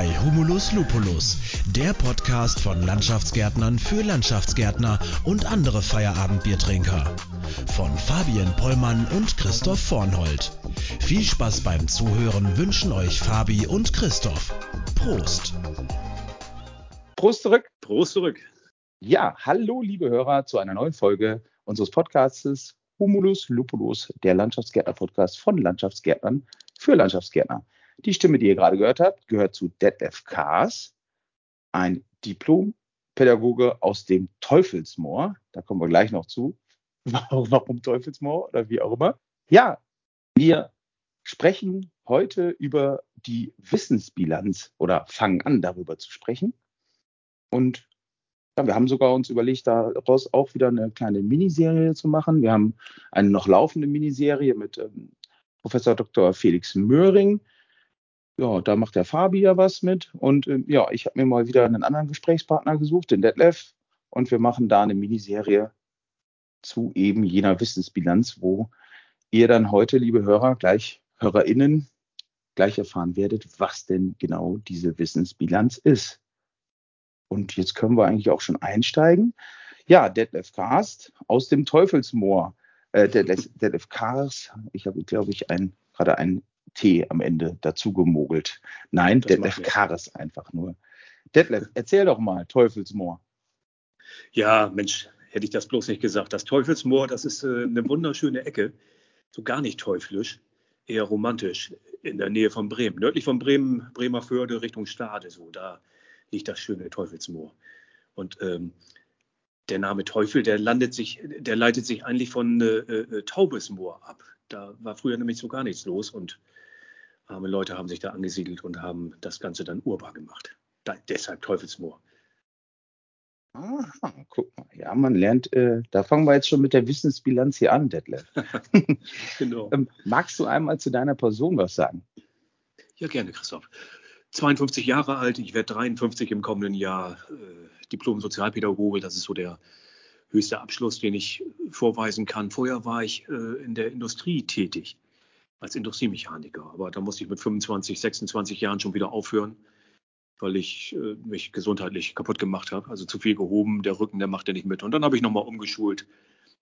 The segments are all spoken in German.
bei Humulus Lupulus, der Podcast von Landschaftsgärtnern für Landschaftsgärtner und andere Feierabendbiertrinker. Von Fabian Pollmann und Christoph Vornhold. Viel Spaß beim Zuhören wünschen euch Fabi und Christoph. Prost! Prost zurück. Prost zurück. Ja, hallo liebe Hörer zu einer neuen Folge unseres Podcasts Humulus Lupulus, der Landschaftsgärtner-Podcast von Landschaftsgärtnern für Landschaftsgärtner. Die Stimme, die ihr gerade gehört habt, gehört zu Detlef Kaas, ein Diplompädagoge aus dem Teufelsmoor. Da kommen wir gleich noch zu. Warum Teufelsmoor oder wie auch immer. Ja, wir sprechen heute über die Wissensbilanz oder fangen an, darüber zu sprechen. Und ja, wir haben sogar uns überlegt, daraus auch wieder eine kleine Miniserie zu machen. Wir haben eine noch laufende Miniserie mit ähm, Professor Dr. Felix Möhring. Ja, da macht der Fabi ja was mit. Und äh, ja, ich habe mir mal wieder einen anderen Gesprächspartner gesucht, den Detlef. Und wir machen da eine Miniserie zu eben jener Wissensbilanz, wo ihr dann heute, liebe Hörer, gleich HörerInnen, gleich erfahren werdet, was denn genau diese Wissensbilanz ist. Und jetzt können wir eigentlich auch schon einsteigen. Ja, Detlef Karst aus dem Teufelsmoor. Äh, Detlef, Detlef Kars, ich habe, glaube ich, ein, gerade ein T am Ende dazu gemogelt. Nein, das Detlef Kars einfach nur. Detlef, erzähl doch mal, Teufelsmoor. Ja, Mensch, hätte ich das bloß nicht gesagt. Das Teufelsmoor, das ist äh, eine wunderschöne Ecke. So gar nicht teuflisch, eher romantisch, in der Nähe von Bremen. Nördlich von Bremen, Bremer Förde, Richtung Stade, so. Da liegt das schöne Teufelsmoor. Und ähm, der Name Teufel, der landet sich, der leitet sich eigentlich von äh, äh, Taubesmoor ab. Da war früher nämlich so gar nichts los und arme Leute haben sich da angesiedelt und haben das Ganze dann urbar gemacht. Da, deshalb Teufelsmoor. Aha, guck mal. Ja, man lernt, äh, da fangen wir jetzt schon mit der Wissensbilanz hier an, Detlef. genau. ähm, magst du einmal zu deiner Person was sagen? Ja, gerne, Christoph. 52 Jahre alt, ich werde 53 im kommenden Jahr, äh, Diplom-Sozialpädagoge, das ist so der höchste Abschluss, den ich vorweisen kann. Vorher war ich äh, in der Industrie tätig, als Industriemechaniker, aber da musste ich mit 25, 26 Jahren schon wieder aufhören, weil ich äh, mich gesundheitlich kaputt gemacht habe, also zu viel gehoben, der Rücken, der macht ja nicht mit. Und dann habe ich nochmal umgeschult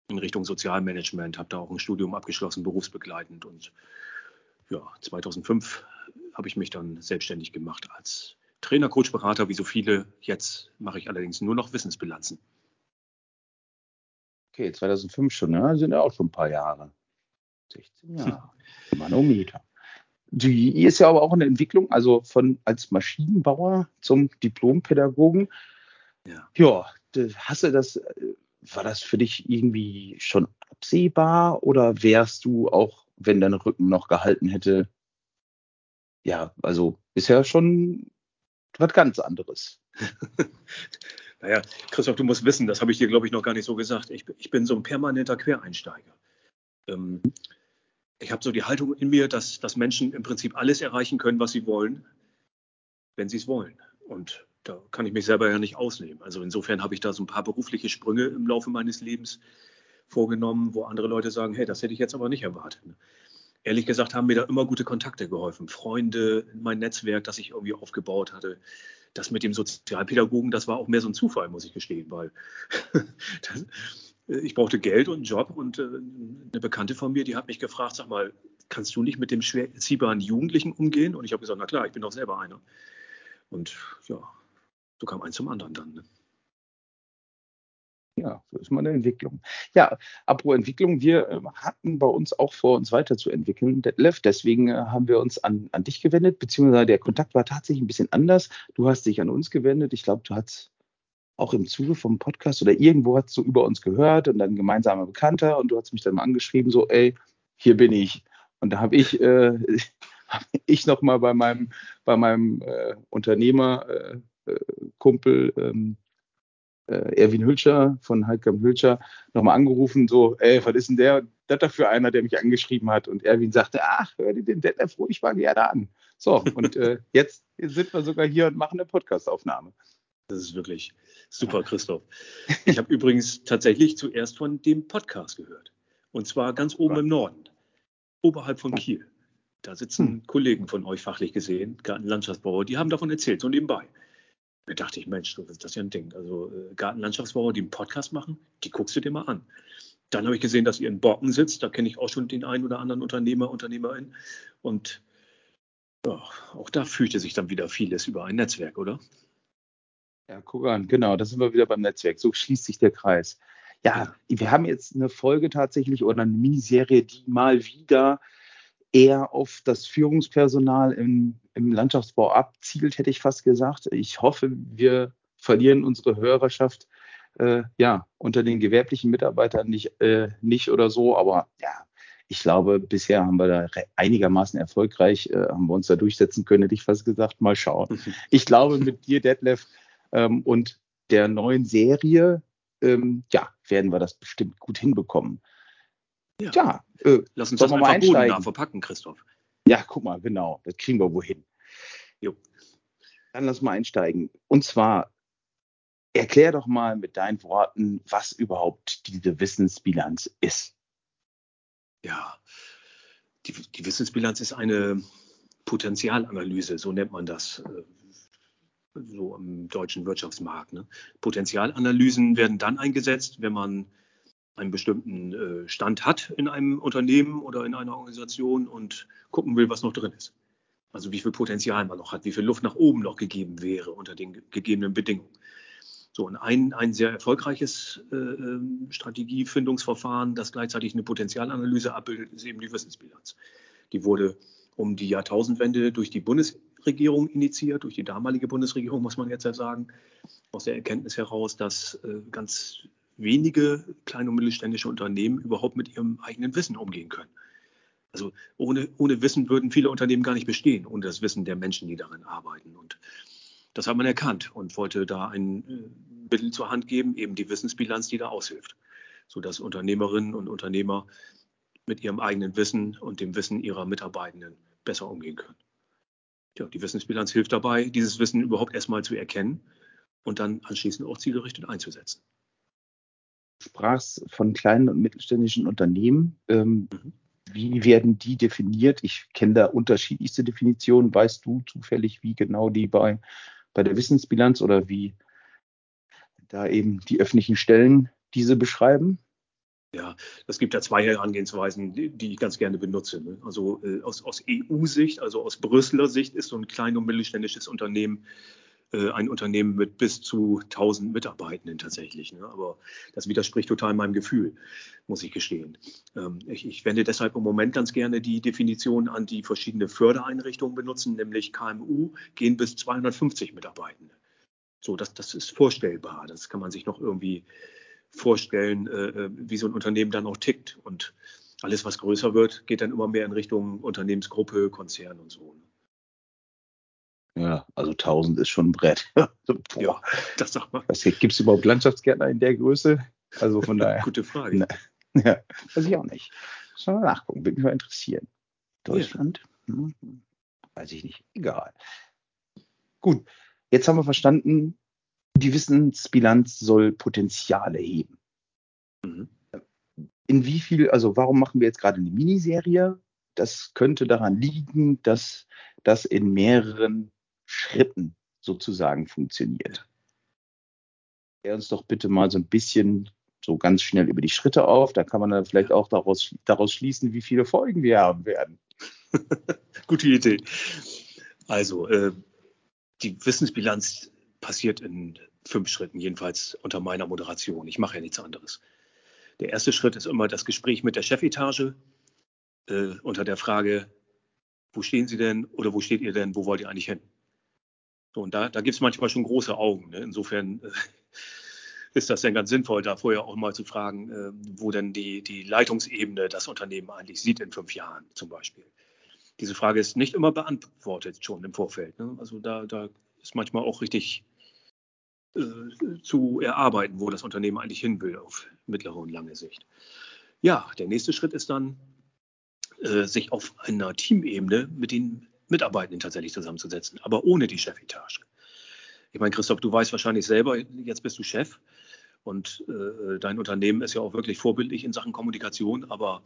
in Richtung Sozialmanagement, habe da auch ein Studium abgeschlossen, berufsbegleitend und ja, 2005 habe ich mich dann selbstständig gemacht als Trainer, Coach, Berater, wie so viele. Jetzt mache ich allerdings nur noch Wissensbilanzen. Okay, 2005 schon, ne? Sind ja auch schon ein paar Jahre. 16 Jahre. Manometer. Die ist ja aber auch eine Entwicklung, also von als Maschinenbauer zum Diplompädagogen. Ja. ja, hast du das, war das für dich irgendwie schon absehbar oder wärst du auch, wenn dein Rücken noch gehalten hätte, ja, also ist ja schon was ganz anderes. naja, Christoph, du musst wissen, das habe ich dir, glaube ich, noch gar nicht so gesagt. Ich, ich bin so ein permanenter Quereinsteiger. Ähm, ich habe so die Haltung in mir, dass, dass Menschen im Prinzip alles erreichen können, was sie wollen, wenn sie es wollen. Und da kann ich mich selber ja nicht ausnehmen. Also insofern habe ich da so ein paar berufliche Sprünge im Laufe meines Lebens vorgenommen, wo andere Leute sagen, hey, das hätte ich jetzt aber nicht erwartet ehrlich gesagt haben mir da immer gute Kontakte geholfen. Freunde, mein Netzwerk, das ich irgendwie aufgebaut hatte. Das mit dem Sozialpädagogen, das war auch mehr so ein Zufall, muss ich gestehen, weil das, ich brauchte Geld und einen Job und äh, eine Bekannte von mir, die hat mich gefragt, sag mal, kannst du nicht mit dem schwer erziehbaren Jugendlichen umgehen? Und ich habe gesagt, na klar, ich bin doch selber einer. Und ja, so kam eins zum anderen dann. Ne? Ja, so ist mal eine Entwicklung. Ja, apropos Entwicklung, wir äh, hatten bei uns auch vor, uns weiterzuentwickeln, Detlef. Deswegen äh, haben wir uns an, an dich gewendet, beziehungsweise der Kontakt war tatsächlich ein bisschen anders. Du hast dich an uns gewendet. Ich glaube, du hast auch im Zuge vom Podcast oder irgendwo hast du über uns gehört und dann gemeinsamer Bekannter und du hast mich dann mal angeschrieben, so, ey, hier bin ich. Und da habe ich, äh, ich nochmal bei meinem, bei meinem äh, Unternehmer, äh, äh Kumpel, ähm, äh, Erwin Hülscher von Heidkamp Hülscher nochmal angerufen, so, ey, was ist denn der, da für einer, der mich angeschrieben hat? Und Erwin sagte, ach, hör dir den Detlef ruhig mal gerne an. So, und äh, jetzt sind wir sogar hier und machen eine Podcastaufnahme. Das ist wirklich super, Christoph. Ich habe übrigens tatsächlich zuerst von dem Podcast gehört. Und zwar ganz oben im Norden, oberhalb von Kiel. Da sitzen hm. Kollegen von euch fachlich gesehen, Gartenlandschaftsbauer, die haben davon erzählt, so nebenbei. Da dachte ich, Mensch, das ist ja ein Ding. Also äh, Gartenlandschaftsbauer, die einen Podcast machen, die guckst du dir mal an. Dann habe ich gesehen, dass ihr in Borken sitzt. Da kenne ich auch schon den einen oder anderen Unternehmer, Unternehmerin. Und ja, auch da fühlte sich dann wieder vieles über ein Netzwerk, oder? Ja, guck an, genau, da sind wir wieder beim Netzwerk. So schließt sich der Kreis. Ja, wir haben jetzt eine Folge tatsächlich oder eine Miniserie, die mal wieder eher auf das Führungspersonal im, im Landschaftsbau abzielt, hätte ich fast gesagt. Ich hoffe, wir verlieren unsere Hörerschaft äh, ja unter den gewerblichen Mitarbeitern nicht, äh, nicht oder so, aber ja, ich glaube, bisher haben wir da einigermaßen erfolgreich, äh, haben wir uns da durchsetzen können, hätte ich fast gesagt. Mal schauen. Ich glaube, mit dir, Detlef, ähm, und der neuen Serie, ähm, ja, werden wir das bestimmt gut hinbekommen. Ja, ja äh, lass uns das mal einsteigen. verpacken, Christoph. Ja, guck mal, genau, das kriegen wir wohin. Jo. Dann lass mal einsteigen. Und zwar, erklär doch mal mit deinen Worten, was überhaupt diese Wissensbilanz ist. Ja, die, die Wissensbilanz ist eine Potenzialanalyse, so nennt man das so im deutschen Wirtschaftsmarkt. Ne? Potenzialanalysen werden dann eingesetzt, wenn man einen bestimmten äh, Stand hat in einem Unternehmen oder in einer Organisation und gucken will, was noch drin ist. Also wie viel Potenzial man noch hat, wie viel Luft nach oben noch gegeben wäre unter den gegebenen Bedingungen. So, und ein, ein sehr erfolgreiches äh, ähm, Strategiefindungsverfahren, das gleichzeitig eine Potenzialanalyse abbildet, ist eben die Wissensbilanz. Die wurde um die Jahrtausendwende durch die Bundesregierung initiiert, durch die damalige Bundesregierung, muss man jetzt ja sagen, aus der Erkenntnis heraus, dass äh, ganz wenige kleine und mittelständische Unternehmen überhaupt mit ihrem eigenen Wissen umgehen können. Also ohne, ohne Wissen würden viele Unternehmen gar nicht bestehen, ohne das Wissen der Menschen, die darin arbeiten. Und das hat man erkannt und wollte da ein äh, Mittel zur Hand geben, eben die Wissensbilanz, die da aushilft, sodass Unternehmerinnen und Unternehmer mit ihrem eigenen Wissen und dem Wissen ihrer Mitarbeitenden besser umgehen können. Ja, die Wissensbilanz hilft dabei, dieses Wissen überhaupt erstmal zu erkennen und dann anschließend auch zielgerichtet einzusetzen. Du sprachst von kleinen und mittelständischen Unternehmen. Ähm, mhm. Wie werden die definiert? Ich kenne da unterschiedlichste Definitionen. Weißt du zufällig, wie genau die bei, bei der Wissensbilanz oder wie da eben die öffentlichen Stellen diese beschreiben? Ja, es gibt ja zwei Herangehensweisen, die, ich ganz gerne benutze. Ne? Also äh, aus, aus EU-Sicht, also aus Brüsseler Sicht ist so ein klein- und mittelständisches Unternehmen äh, ein Unternehmen mit bis zu 1000 Mitarbeitenden tatsächlich. Ne? Aber das widerspricht total meinem Gefühl, muss ich gestehen. Ähm, ich, ich, wende deshalb im Moment ganz gerne die Definition an, die verschiedene Fördereinrichtungen benutzen, nämlich KMU gehen bis 250 Mitarbeitende. So, das, das ist vorstellbar. Das kann man sich noch irgendwie vorstellen, äh, äh, wie so ein Unternehmen dann auch tickt. Und alles, was größer wird, geht dann immer mehr in Richtung Unternehmensgruppe, Konzern und so. Ne? Ja, also 1000 ist schon ein Brett. ja, das sag mal. Gibt es überhaupt Landschaftsgärtner in der Größe? Also von daher. Gute Frage. Na, ja, weiß ich auch nicht. Muss mal nachgucken, würde mich mal interessieren. Deutschland? Ja. Hm, weiß ich nicht. Egal. Gut, jetzt haben wir verstanden, die Wissensbilanz soll Potenziale heben. Mhm. In wie viel, also warum machen wir jetzt gerade eine Miniserie? Das könnte daran liegen, dass das in mehreren Schritten sozusagen funktioniert. Klär uns doch bitte mal so ein bisschen so ganz schnell über die Schritte auf. Da kann man dann vielleicht auch daraus, daraus schließen, wie viele Folgen wir haben werden. Gute Idee. Also, äh, die Wissensbilanz passiert in fünf Schritten, jedenfalls unter meiner Moderation. Ich mache ja nichts anderes. Der erste Schritt ist immer das Gespräch mit der Chefetage äh, unter der Frage, wo stehen Sie denn oder wo steht ihr denn, wo wollt ihr eigentlich hin? So, und da, da gibt es manchmal schon große Augen. Ne? Insofern äh, ist das denn ganz sinnvoll, da vorher auch mal zu fragen, äh, wo denn die, die Leitungsebene das Unternehmen eigentlich sieht in fünf Jahren zum Beispiel. Diese Frage ist nicht immer beantwortet schon im Vorfeld. Ne? Also da, da ist manchmal auch richtig zu erarbeiten, wo das Unternehmen eigentlich hin will auf mittlere und lange Sicht. Ja, der nächste Schritt ist dann, äh, sich auf einer Teamebene mit den Mitarbeitenden tatsächlich zusammenzusetzen, aber ohne die Chefetage. Ich meine, Christoph, du weißt wahrscheinlich selber, jetzt bist du Chef und äh, dein Unternehmen ist ja auch wirklich vorbildlich in Sachen Kommunikation, aber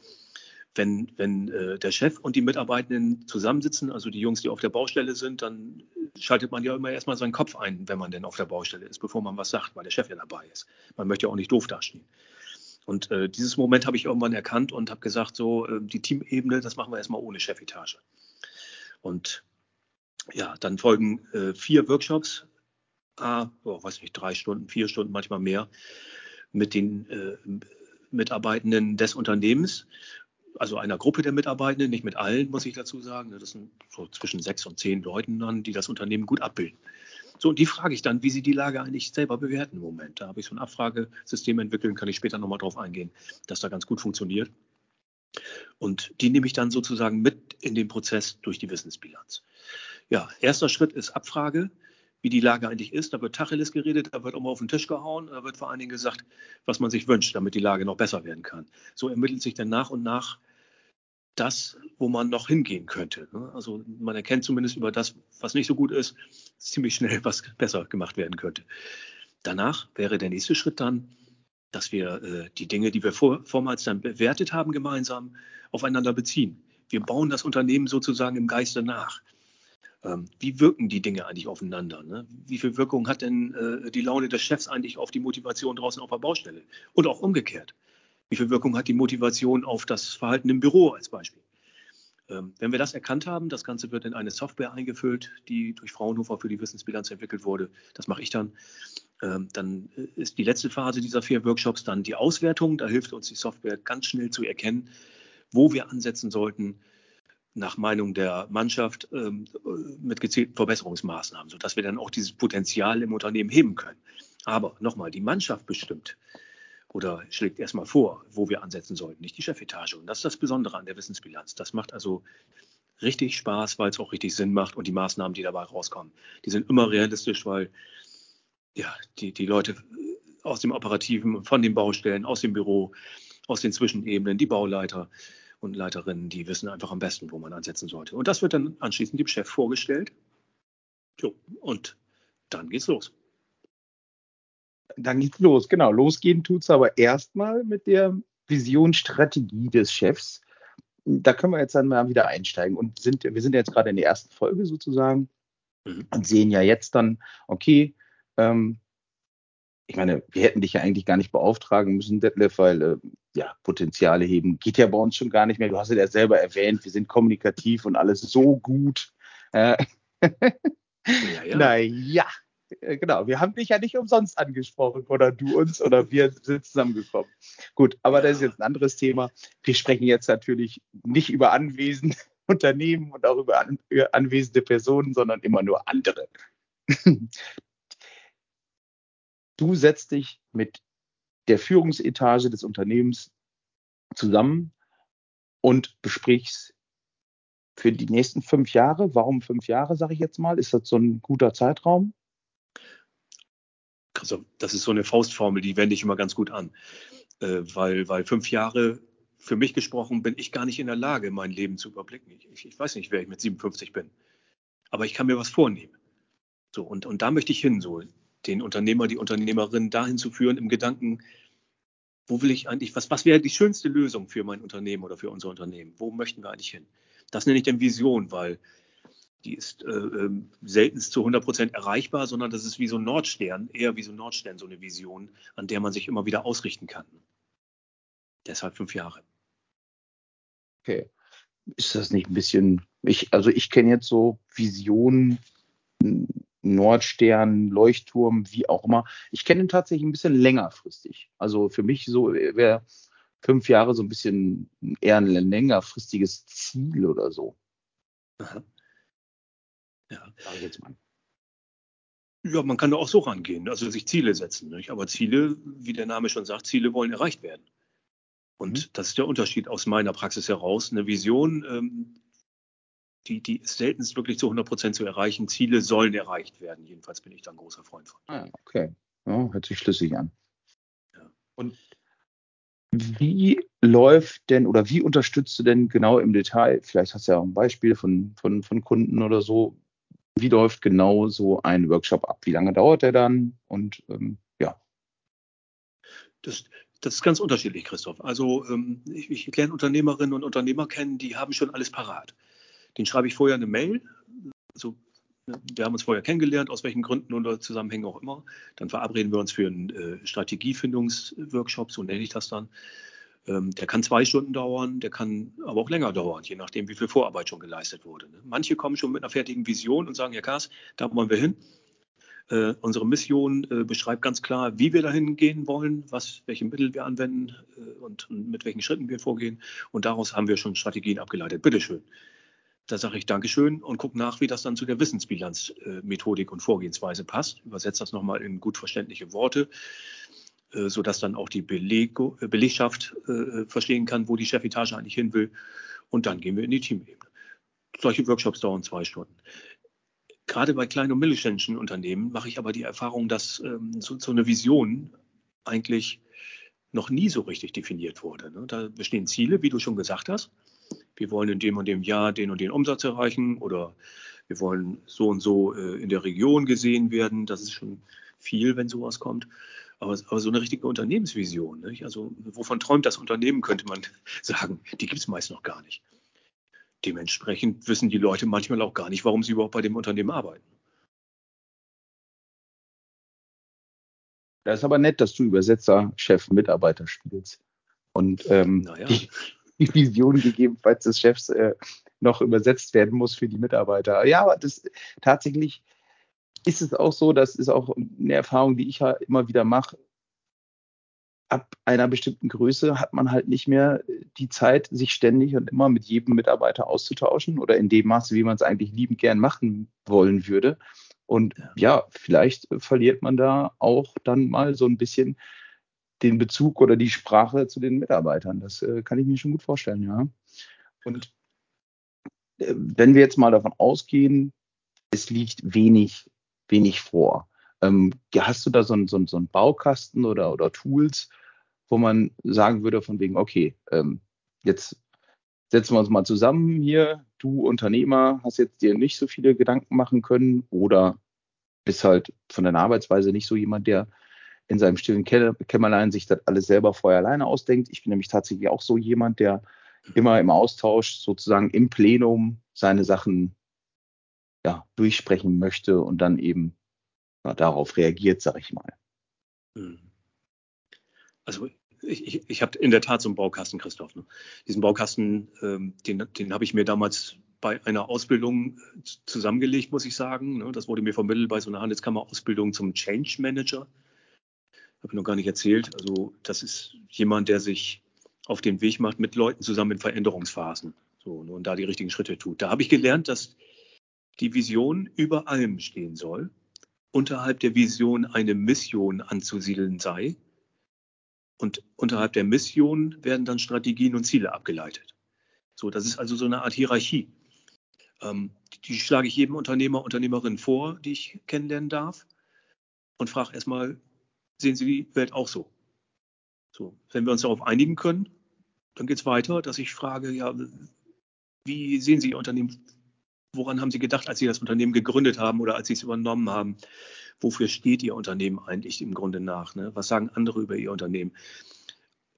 wenn, wenn äh, der Chef und die Mitarbeitenden zusammensitzen, also die Jungs, die auf der Baustelle sind, dann schaltet man ja immer erstmal seinen Kopf ein, wenn man denn auf der Baustelle ist, bevor man was sagt, weil der Chef ja dabei ist. Man möchte ja auch nicht doof dastehen. Und äh, dieses Moment habe ich irgendwann erkannt und habe gesagt, so äh, die Teamebene, das machen wir erstmal ohne Chefetage. Und ja, dann folgen äh, vier Workshops, ah, oh, weiß nicht, drei Stunden, vier Stunden, manchmal mehr, mit den äh, Mitarbeitenden des Unternehmens, also einer Gruppe der Mitarbeitenden, nicht mit allen, muss ich dazu sagen. Das sind so zwischen sechs und zehn Leuten dann, die das Unternehmen gut abbilden. So, und die frage ich dann, wie sie die Lage eigentlich selber bewerten im Moment. Da habe ich so ein Abfragesystem entwickelt, kann ich später nochmal drauf eingehen, dass da ganz gut funktioniert. Und die nehme ich dann sozusagen mit in den Prozess durch die Wissensbilanz. Ja, erster Schritt ist Abfrage, wie die Lage eigentlich ist. Da wird Tacheles geredet, da wird auch mal auf den Tisch gehauen, da wird vor allen Dingen gesagt, was man sich wünscht, damit die Lage noch besser werden kann. So ermittelt sich dann nach und nach das, wo man noch hingehen könnte. Ne? Also man erkennt zumindest über das, was nicht so gut ist, ziemlich schnell, was besser gemacht werden könnte. Danach wäre der nächste Schritt dann, dass wir äh, die Dinge, die wir vor, vormals dann bewertet haben, gemeinsam aufeinander beziehen. Wir bauen das Unternehmen sozusagen im Geiste nach. Ähm, wie wirken die Dinge eigentlich aufeinander? Ne? Wie viel Wirkung hat denn äh, die Laune des Chefs eigentlich auf die Motivation draußen auf der Baustelle? Und auch umgekehrt. Wie viel Wirkung hat die Motivation auf das Verhalten im Büro als Beispiel? Ähm, wenn wir das erkannt haben, das Ganze wird in eine Software eingefüllt, die durch Fraunhofer für die Wissensbilanz entwickelt wurde. Das mache ich dann. Ähm, dann äh, ist die letzte Phase dieser vier Workshops dann die Auswertung. Da hilft uns die Software ganz schnell zu erkennen, wo wir ansetzen sollten, nach Meinung der Mannschaft ähm, mit gezielten Verbesserungsmaßnahmen, sodass wir dann auch dieses Potenzial im Unternehmen heben können. Aber nochmal, die Mannschaft bestimmt oder schlägt erstmal vor, wo wir ansetzen sollten, nicht die Chefetage. Und das ist das Besondere an der Wissensbilanz. Das macht also richtig Spaß, weil es auch richtig Sinn macht und die Maßnahmen, die dabei rauskommen, die sind immer realistisch, weil ja, die, die Leute aus dem Operativen, von den Baustellen, aus dem Büro, aus den Zwischenebenen, die Bauleiter und Leiterinnen, die wissen einfach am besten, wo man ansetzen sollte. Und das wird dann anschließend dem Chef vorgestellt. Jo, und dann geht's los. Dann geht's los, genau. Losgehen tut's aber erstmal mit der Visionsstrategie des Chefs. Da können wir jetzt dann mal wieder einsteigen und sind, wir sind jetzt gerade in der ersten Folge sozusagen mhm. und sehen ja jetzt dann, okay, ähm, ich meine, wir hätten dich ja eigentlich gar nicht beauftragen müssen, Detlef, weil äh, ja, Potenziale heben geht ja bei uns schon gar nicht mehr. Du hast ja selber erwähnt, wir sind kommunikativ und alles so gut. Äh, ja, ja. Naja, äh, genau. Wir haben dich ja nicht umsonst angesprochen oder du uns oder wir sind zusammengekommen. Gut, aber ja. das ist jetzt ein anderes Thema. Wir sprechen jetzt natürlich nicht über anwesende Unternehmen und auch über, an, über anwesende Personen, sondern immer nur andere. Du setzt dich mit der Führungsetage des Unternehmens zusammen und besprichst für die nächsten fünf Jahre. Warum fünf Jahre, sage ich jetzt mal? Ist das so ein guter Zeitraum? Also, das ist so eine Faustformel, die wende ich immer ganz gut an. Äh, weil, weil fünf Jahre, für mich gesprochen, bin ich gar nicht in der Lage, mein Leben zu überblicken. Ich, ich weiß nicht, wer ich mit 57 bin. Aber ich kann mir was vornehmen. So, und, und da möchte ich hin. So den Unternehmer, die Unternehmerin dahin zu führen im Gedanken, wo will ich eigentlich, was, was wäre die schönste Lösung für mein Unternehmen oder für unser Unternehmen? Wo möchten wir eigentlich hin? Das nenne ich dann Vision, weil die ist äh, ähm, selten zu 100 Prozent erreichbar, sondern das ist wie so ein Nordstern, eher wie so ein Nordstern, so eine Vision, an der man sich immer wieder ausrichten kann. Deshalb fünf Jahre. Okay. Ist das nicht ein bisschen, ich, also ich kenne jetzt so Visionen, Nordstern, Leuchtturm, wie auch immer. Ich kenne ihn tatsächlich ein bisschen längerfristig. Also für mich so wäre fünf Jahre so ein bisschen eher ein längerfristiges Ziel oder so. Aha. Ja. Sag ich jetzt mal. Ja, man kann da auch so rangehen, also sich Ziele setzen. Nicht? Aber Ziele, wie der Name schon sagt, Ziele wollen erreicht werden. Und mhm. das ist der Unterschied aus meiner Praxis heraus. Eine Vision ähm, die, die ist selten wirklich zu 100 Prozent zu erreichen. Ziele sollen erreicht werden. Jedenfalls bin ich da ein großer Freund von. Ah, okay. Ja, hört sich schlüssig an. Ja. Und wie läuft denn oder wie unterstützt du denn genau im Detail? Vielleicht hast du ja auch ein Beispiel von, von, von Kunden oder so. Wie läuft genau so ein Workshop ab? Wie lange dauert der dann? Und ähm, ja. Das, Das ist ganz unterschiedlich, Christoph. Also ähm, ich, ich lerne Unternehmerinnen und Unternehmer kennen, die haben schon alles parat. Den schreibe ich vorher eine Mail. Also, wir haben uns vorher kennengelernt, aus welchen Gründen oder Zusammenhängen auch immer. Dann verabreden wir uns für einen äh, Strategiefindungsworkshop, so nenne ich das dann. Ähm, der kann zwei Stunden dauern, der kann aber auch länger dauern, je nachdem, wie viel Vorarbeit schon geleistet wurde. Ne? Manche kommen schon mit einer fertigen Vision und sagen, Herr Kaas, da wollen wir hin. Äh, unsere Mission äh, beschreibt ganz klar, wie wir dahin gehen wollen, was, welche Mittel wir anwenden äh, und, mit welchen Schritten wir vorgehen. Und daraus haben wir schon Strategien abgeleitet. Bitteschön. Da sage ich Dankeschön und gucke nach, wie das dann zu der Wissensbilanzmethodik äh, und Vorgehensweise passt. Übersetze das nochmal in gut verständliche Worte, äh, sodass dann auch die äh, Belegschaft verstehen kann, wo die Chefetage eigentlich hin will. Und dann gehen wir in die Teamebene. Solche Workshops dauern zwei Stunden. Gerade bei kleinen und mittelständischen Unternehmen mache ich aber die Erfahrung, dass ähm, so, so, eine Vision eigentlich noch nie so richtig definiert wurde. Ne? Da bestehen Ziele, wie du schon gesagt hast. Wir wollen in dem und dem Jahr den und den Umsatz erreichen oder wir wollen so und so äh, in der Region gesehen werden. Das ist schon viel, wenn sowas kommt. Aber, aber so eine richtige Unternehmensvision, nicht? also wovon träumt das Unternehmen, könnte man sagen, die gibt es meist noch gar nicht. Dementsprechend wissen die Leute manchmal auch gar nicht, warum sie überhaupt bei dem Unternehmen arbeiten. Das ist aber nett, dass du Übersetzer, Chef, Mitarbeiter spielst. Und ähm, naja. die, die, Vision gegebenenfalls des Chefs äh, noch übersetzt werden muss für die Mitarbeiter. Ja, aber das tatsächlich ist es auch so, das ist auch eine Erfahrung, die ich ja immer wieder mache ab einer bestimmten Größe hat man halt nicht mehr die Zeit, sich ständig und immer mit jedem Mitarbeiter auszutauschen oder in dem Maße, wie man es eigentlich liebend gern machen wollen würde. Und ja, vielleicht verliert man da auch dann mal so ein bisschen den Bezug oder die Sprache zu den Mitarbeitern. Das äh, kann ich mir schon gut vorstellen, ja. Und äh, wenn wir jetzt mal davon ausgehen, es liegt wenig, wenig vor. Ähm, hast du da so einen so so ein Baukasten oder, oder Tools, wo man sagen würde, von wegen, okay, ähm, jetzt setzen wir uns mal zusammen hier, du Unternehmer, hast jetzt dir nicht so viele Gedanken machen können oder bist halt von deiner Arbeitsweise nicht so jemand, der in seinem stillen Kämmerlein sich das alles selber vorher alleine ausdenkt. Ich bin nämlich tatsächlich auch so jemand, der immer im Austausch sozusagen im Plenum seine Sachen ja, durchsprechen möchte und dann eben ja, darauf reagiert, sag ich mal. Hm. Also ich, ich, ich habe in der Tat so einen Baukasten, Christoph. Ne? Diesen Baukasten, ähm, den, den habe ich mir damals bei einer Ausbildung äh, zusammengelegt, muss ich sagen. Ne? Das wurde mir vermittelt bei so einer Handelskammer-Ausbildung zum Change Manager. Habe ich noch gar nicht erzählt. Also das ist jemand, der sich auf den Weg macht mit Leuten zusammen in Veränderungsphasen so, und da die richtigen Schritte tut. Da habe ich gelernt, dass die Vision über allem stehen soll, unterhalb der Vision eine Mission anzusiedeln sei und unterhalb der Mission werden dann Strategien und Ziele abgeleitet. So, das ist also so eine Art Hierarchie. Ähm, die schlage ich jedem Unternehmer, Unternehmerin vor, die ich kennenlernen darf und frage erstmal, sehen Sie die Welt auch so? So, wenn wir uns darauf einigen können, dann geht es weiter, dass ich frage, ja, wie sehen Sie Ihr Unternehmen? Woran haben Sie gedacht, als Sie das Unternehmen gegründet haben oder als Sie es übernommen haben? wofür steht Ihr Unternehmen eigentlich im Grunde nach? Ne? Was sagen andere über Ihr Unternehmen?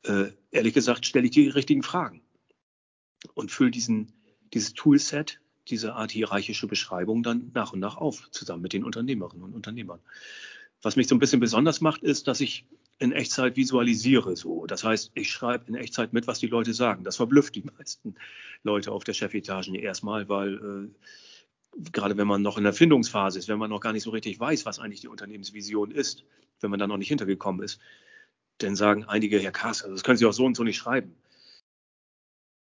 Äh, ehrlich gesagt stelle ich die richtigen Fragen und fülle diesen, dieses Toolset, diese Art hierarchische Beschreibung dann nach und nach auf, zusammen mit den Unternehmerinnen und Unternehmern. Was mich so ein bisschen besonders macht, ist, dass ich in Echtzeit visualisiere. So. Das heißt, ich schreibe in Echtzeit mit, was die Leute sagen. Das verblüfft die meisten Leute auf der Chefetage erstmal, weil äh, gerade wenn man noch in der Findungsphase ist, wenn man noch gar nicht so richtig weiß, was eigentlich die Unternehmensvision ist, wenn man da noch nicht hintergekommen ist, dann sagen einige, Herr Kass, also das können Sie auch so und so nicht schreiben.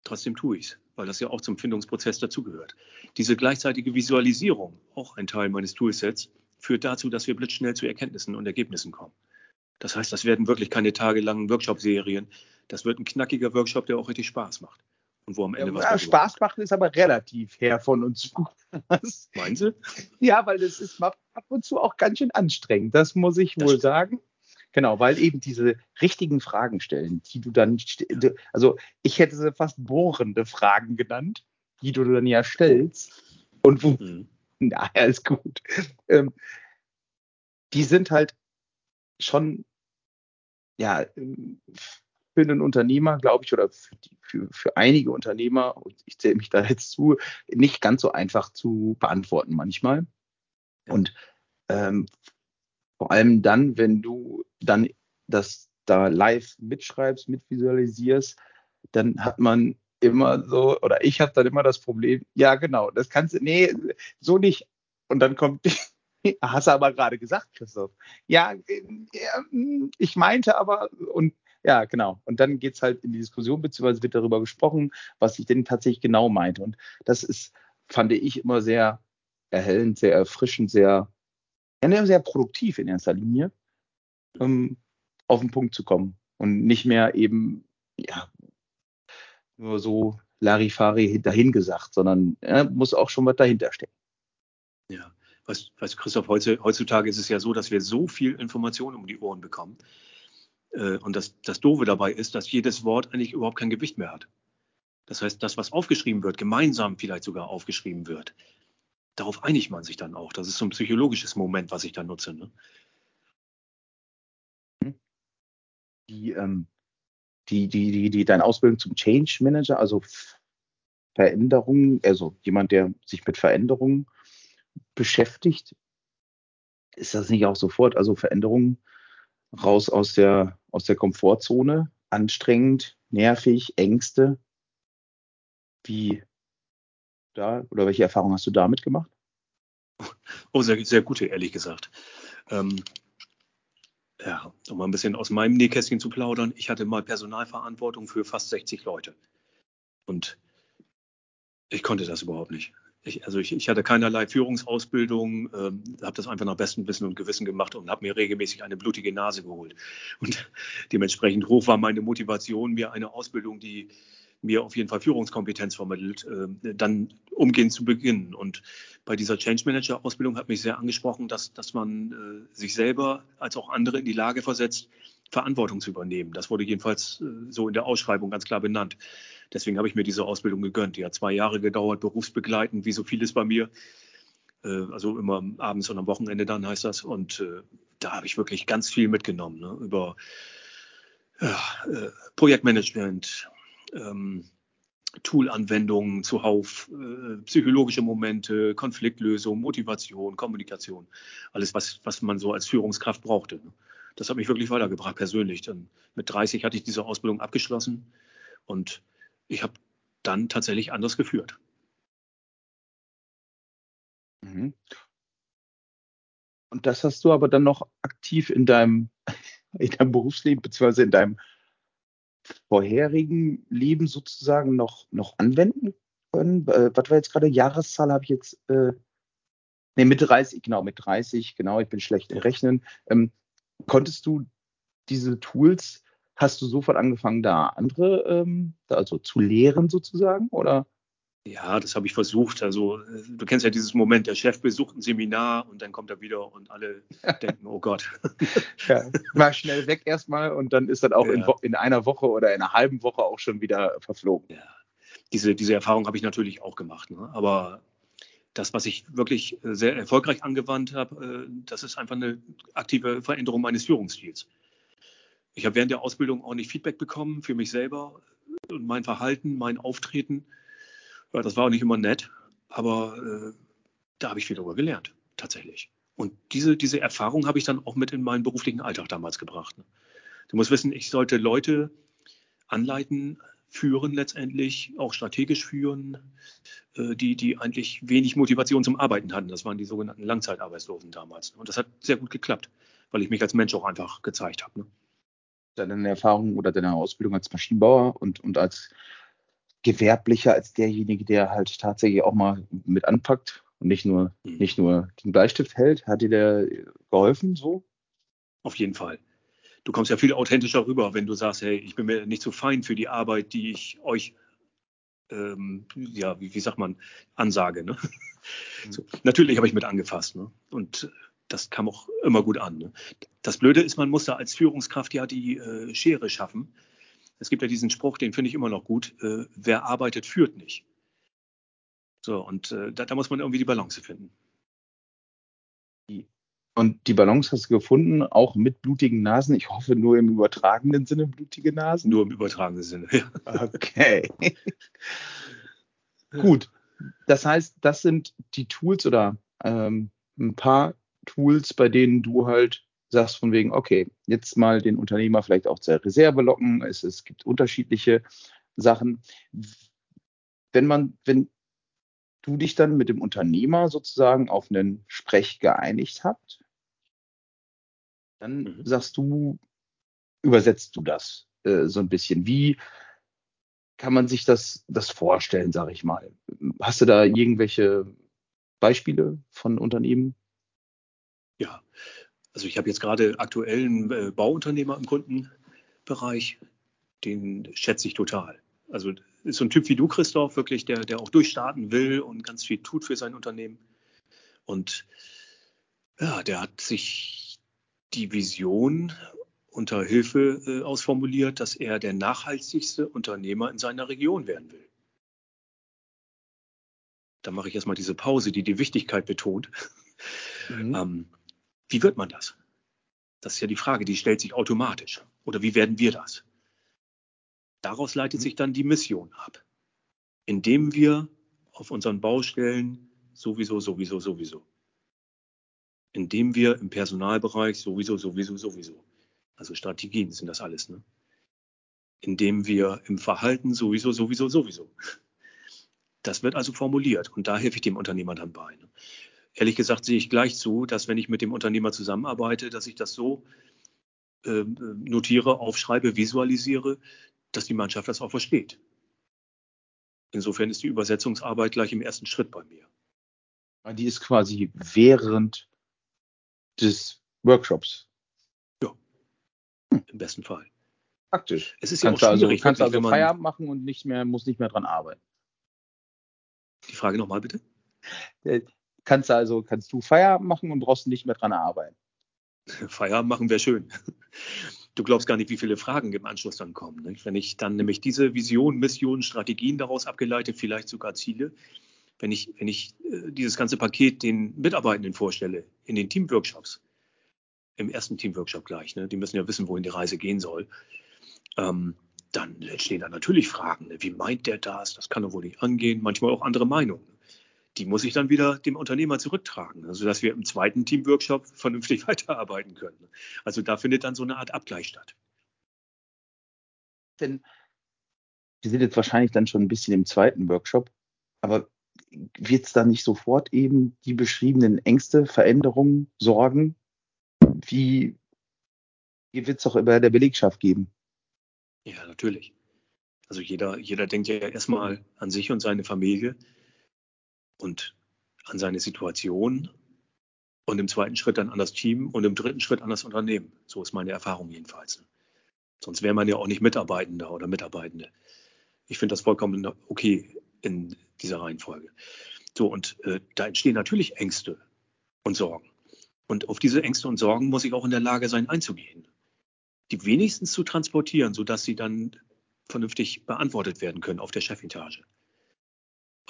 Trotzdem tue ich es, weil das ja auch zum Findungsprozess dazugehört. Diese gleichzeitige Visualisierung, auch ein Teil meines Toolsets, führt dazu, dass wir blitzschnell zu Erkenntnissen und Ergebnissen kommen. Das heißt, das werden wirklich keine tagelangen Workshop-Serien. Das wird ein knackiger Workshop, der auch richtig Spaß macht und wo am Ende ja, was. Ja, Spaß macht ist aber relativ her von uns. Meinen Sie? Ja, weil das ist ab und zu auch ganz schön anstrengend, das muss ich das wohl sagen. Genau, weil eben diese richtigen Fragen stellen, die du dann, also ich hätte sie fast bohrende Fragen genannt, die du dann ja stellst. Und wo, mhm. naja, ist gut. Ähm, die sind halt schon ja, für einen Unternehmer, glaube ich, oder für, die, für, für einige Unternehmer, und ich zähle mich da jetzt zu, nicht ganz so einfach zu beantworten manchmal. Und ähm, vor allem dann, wenn du dann das da live mitschreibst, mitvisualisierst, dann hat man immer so, oder ich habe dann immer das Problem, ja genau, das kannst du, nee, so nicht. Und dann kommt, hast du aber gerade gesagt, Christoph. Ja, ja, ich meinte aber, und ja, genau. Und dann geht's halt in die Diskussion, beziehungsweise wird darüber gesprochen, was ich denn tatsächlich genau meinte. Und das ist, fand ich immer sehr erhellend, sehr erfrischend, sehr, ja, sehr produktiv in erster Linie, um auf den Punkt zu kommen und nicht mehr eben, ja, nur so Larifari dahingesagt, sondern ja, muss auch schon was dahinter stecken. Ja, weißt, weißt Christoph, heutzutage ist es ja so, dass wir so viel Information um die Ohren bekommen. Äh, und das, das Doofe dabei ist, dass jedes Wort eigentlich überhaupt kein Gewicht mehr hat. Das heißt, das, was aufgeschrieben wird, gemeinsam vielleicht sogar aufgeschrieben wird, darauf einigt man sich dann auch. Das ist so ein psychologisches Moment, was ich da nutze. Ne? Die, ähm, die, die, die, die, deine Ausbildung zum Change Manager, also Veränderungen, also jemand, der sich mit Veränderungen beschäftigt, ist das nicht auch sofort, also Veränderungen raus aus der, aus der Komfortzone, anstrengend, nervig, Ängste? Wie da oder welche Erfahrungen hast du damit gemacht? Oh, sehr, sehr gute, ehrlich gesagt. Ähm, ja, um mal ein bisschen aus meinem Nähkästchen zu plaudern. Ich hatte mal Personalverantwortung für fast 60 Leute. Und ich konnte das überhaupt nicht. Ich, also ich, ich, hatte keinerlei Führungsausbildung, ähm, habe das einfach nach bestem Wissen und Gewissen gemacht und habe mir regelmäßig eine blutige Nase geholt. Und dementsprechend hoch war meine Motivation, mir eine Ausbildung, die mir auf jeden Fall Führungskompetenz vermittelt, äh, dann umgehend zu beginnen. Und bei dieser Change Manager Ausbildung hat mich sehr angesprochen, dass, dass man äh, sich selber als auch andere in die Lage versetzt, Verantwortung zu übernehmen. Das wurde jedenfalls äh, so in der Ausschreibung ganz klar benannt. Deswegen habe ich mir diese Ausbildung gegönnt. Die hat zwei Jahre gedauert, berufsbegleitend, wie so vieles bei mir. Also immer abends und am Wochenende dann heißt das. Und da habe ich wirklich ganz viel mitgenommen ne? über ja, Projektmanagement, ähm, Toolanwendungen zuhauf, äh, psychologische Momente, Konfliktlösung, Motivation, Kommunikation, alles, was, was man so als Führungskraft brauchte. Ne? Das hat mich wirklich weitergebracht persönlich. Dann mit 30 hatte ich diese Ausbildung abgeschlossen und ich habe dann tatsächlich anders geführt. Mhm. Und das hast du aber dann noch aktiv in deinem, in deinem Berufsleben beziehungsweise in deinem vorherigen Leben sozusagen noch, noch anwenden können? Äh, was war jetzt gerade? Jahreszahl habe ich jetzt. Äh, ne, mit 30, genau, mit 30, genau, ich bin schlecht im Rechnen. Ähm, konntest du diese Tools, hast du sofort angefangen, da andere, ähm, also zu lehren sozusagen? Oder? Ja, das habe ich versucht. Also äh, du kennst ja dieses Moment, der Chef besucht ein Seminar und dann kommt er wieder und alle denken, oh Gott. Ja, mal schnell weg erstmal und dann ist das auch ja. in, in, einer Woche oder in einer halben Woche auch schon wieder verflogen. Ja. Diese, diese Erfahrung habe ich natürlich auch gemacht. Ne? Aber das, was ich wirklich äh, sehr erfolgreich angewandt habe, äh, das ist einfach eine aktive Veränderung meines Führungsstils. Ich habe während der Ausbildung auch nicht Feedback bekommen für mich selber und mein Verhalten, mein Auftreten. Das war auch nicht immer nett, aber äh, da habe ich viel darüber gelernt, tatsächlich. Und diese, diese Erfahrung habe ich dann auch mit in meinen beruflichen Alltag damals gebracht. Ne? Du musst wissen, ich sollte Leute anleiten, führen letztendlich, auch strategisch führen, äh, die, die eigentlich wenig Motivation zum Arbeiten hatten. Das waren die sogenannten Langzeitarbeitslosen damals. Und das hat sehr gut geklappt, weil ich mich als Mensch auch einfach gezeigt habe. Ne? Deine Erfahrung oder deine Ausbildung als Maschinenbauer und, und als gewerblicher als derjenige, der halt tatsächlich auch mal mit anpackt und nicht nur, mhm. nicht nur den Bleistift hält. Hat dir der geholfen so? Auf jeden Fall. Du kommst ja viel authentischer rüber, wenn du sagst, hey, ich bin mir nicht so fein für die Arbeit, die ich euch, ähm, ja, wie, wie sagt man, ansage. Ne? Mhm. So, natürlich habe ich mit angefasst. Ne? Und das kam auch immer gut an. Ne? Das Blöde ist, man muss da als Führungskraft ja die äh, Schere schaffen es gibt ja diesen Spruch, den finde ich immer noch gut, äh, wer arbeitet, führt nicht. So, und äh, da, da, muss man irgendwie die Balance finden. Und die Balance hast du gefunden, auch mit blutigen Nasen. Ich hoffe nur im übertragenen Sinne blutige Nasen. Nur im übertragenen Sinne, ja. Okay. Gut. Das heißt, das sind die Tools oder ähm, ein paar Tools, bei denen du halt sagst von wegen, okay, jetzt mal den Unternehmer vielleicht auch zur Reserve locken. Es, es gibt unterschiedliche Sachen. Wenn man, wenn du dich dann mit dem Unternehmer sozusagen auf einen Sprech geeinigt habt, dann mhm. sagst du, übersetzt du das äh, so ein bisschen. Wie kann man sich das, das vorstellen, sage ich mal? Hast du da irgendwelche Beispiele von Unternehmen? Ja, also ich habe jetzt gerade aktuell einen äh, Bauunternehmer im Kundenbereich, den schätze ich total. Also ist so ein Typ wie du, Christoph, wirklich, der, der auch durchstarten will und ganz viel tut für sein Unternehmen. Und ja, der hat sich die Vision unter Hilfe äh, ausformuliert, dass er der nachhaltigste Unternehmer in seiner Region werden will. Da mache ich erstmal diese Pause, die die Wichtigkeit betont. Mhm. ähm, wie wird man das? Das ist ja die Frage, die stellt sich automatisch. Oder wie werden wir das? Daraus leitet mhm. sich dann die Mission ab, indem wir auf unseren Baustellen sowieso, sowieso, sowieso. Indem wir im Personalbereich sowieso, sowieso, sowieso. Also Strategien sind das alles. Ne? Indem wir im Verhalten sowieso, sowieso, sowieso. Das wird also formuliert und da helfe ich dem Unternehmer dann bei. Ne? Ehrlich gesagt sehe ich gleich zu, dass wenn ich mit dem Unternehmer zusammenarbeite, dass ich das so äh, notiere, aufschreibe, visualisiere, dass die Mannschaft das auch versteht. Insofern ist die Übersetzungsarbeit gleich im ersten Schritt bei mir. Die ist quasi während des Workshops. Ja, hm. im besten Fall. Praktisch. Es ist kannst ja auch also- schwierig. Also, kannst wirklich, also Feierabend machen und nicht mehr, muss nicht mehr dran arbeiten. Die Frage nochmal bitte. Kannst du also, kannst du Feierabend machen und brauchst nicht mehr dran arbeiten. Feierabend machen wäre schön. Du glaubst gar nicht, wie viele Fragen im Anschluss dann kommen. Nicht? Wenn ich dann nämlich diese Vision, Mission, Strategien daraus abgeleitet, vielleicht sogar Ziele, wenn ich, wenn ich äh, dieses ganze Paket den Mitarbeitenden vorstelle, in den Teamworkshops, im ersten Teamworkshop gleich, ne? die müssen ja wissen, wohin die Reise gehen soll, ähm, dann entstehen da natürlich Fragen. Ne? Wie meint der das? Das kann doch wohl nicht angehen. Manchmal auch andere Meinungen die muss ich dann wieder dem Unternehmer zurücktragen, also dass wir im zweiten Teamworkshop vernünftig weiterarbeiten können. Also da findet dann so eine Art Abgleich statt. Denn wir sind jetzt wahrscheinlich dann schon ein bisschen im zweiten Workshop, aber wird es da nicht sofort eben die beschriebenen Ängste, Veränderungen, Sorgen, wie, wird es auch bei der Belegschaft geben? Ja, natürlich. Also jeder, jeder denkt ja erstmal an sich und seine Familie und an seine Situation und im zweiten Schritt dann an das Team und im dritten Schritt an das Unternehmen. So ist meine Erfahrung jedenfalls. Sonst wäre man ja auch nicht Mitarbeitender oder Mitarbeitende. Ich finde das vollkommen okay in dieser Reihenfolge. So, und äh, da entstehen natürlich Ängste und Sorgen. Und auf diese Ängste und Sorgen muss ich auch in der Lage sein, einzugehen. Die wenigstens zu transportieren, sodass sie dann vernünftig beantwortet werden können auf der Chefetage.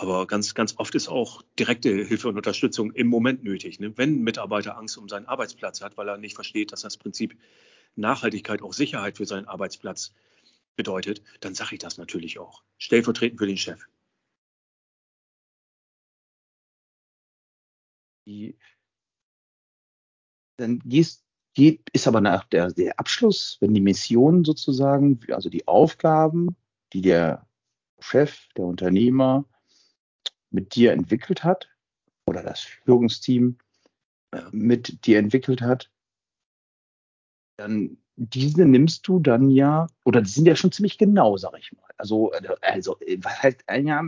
Aber ganz, ganz oft ist auch direkte Hilfe und Unterstützung im Moment nötig. Ne? Wenn ein Mitarbeiter Angst um seinen Arbeitsplatz hat, weil er nicht versteht, dass das Prinzip Nachhaltigkeit auch Sicherheit für seinen Arbeitsplatz bedeutet, dann sage ich das natürlich auch. Stellvertretend für den Chef. Dann gehst, geht, ist aber nach der, der Abschluss, wenn die Mission sozusagen, also die Aufgaben, die der Chef, der Unternehmer mit dir entwickelt hat oder das Führungsteam mit dir entwickelt hat, dann diese nimmst du dann ja, oder die sind ja schon ziemlich genau, sag ich mal. Also, also was heißt, ja,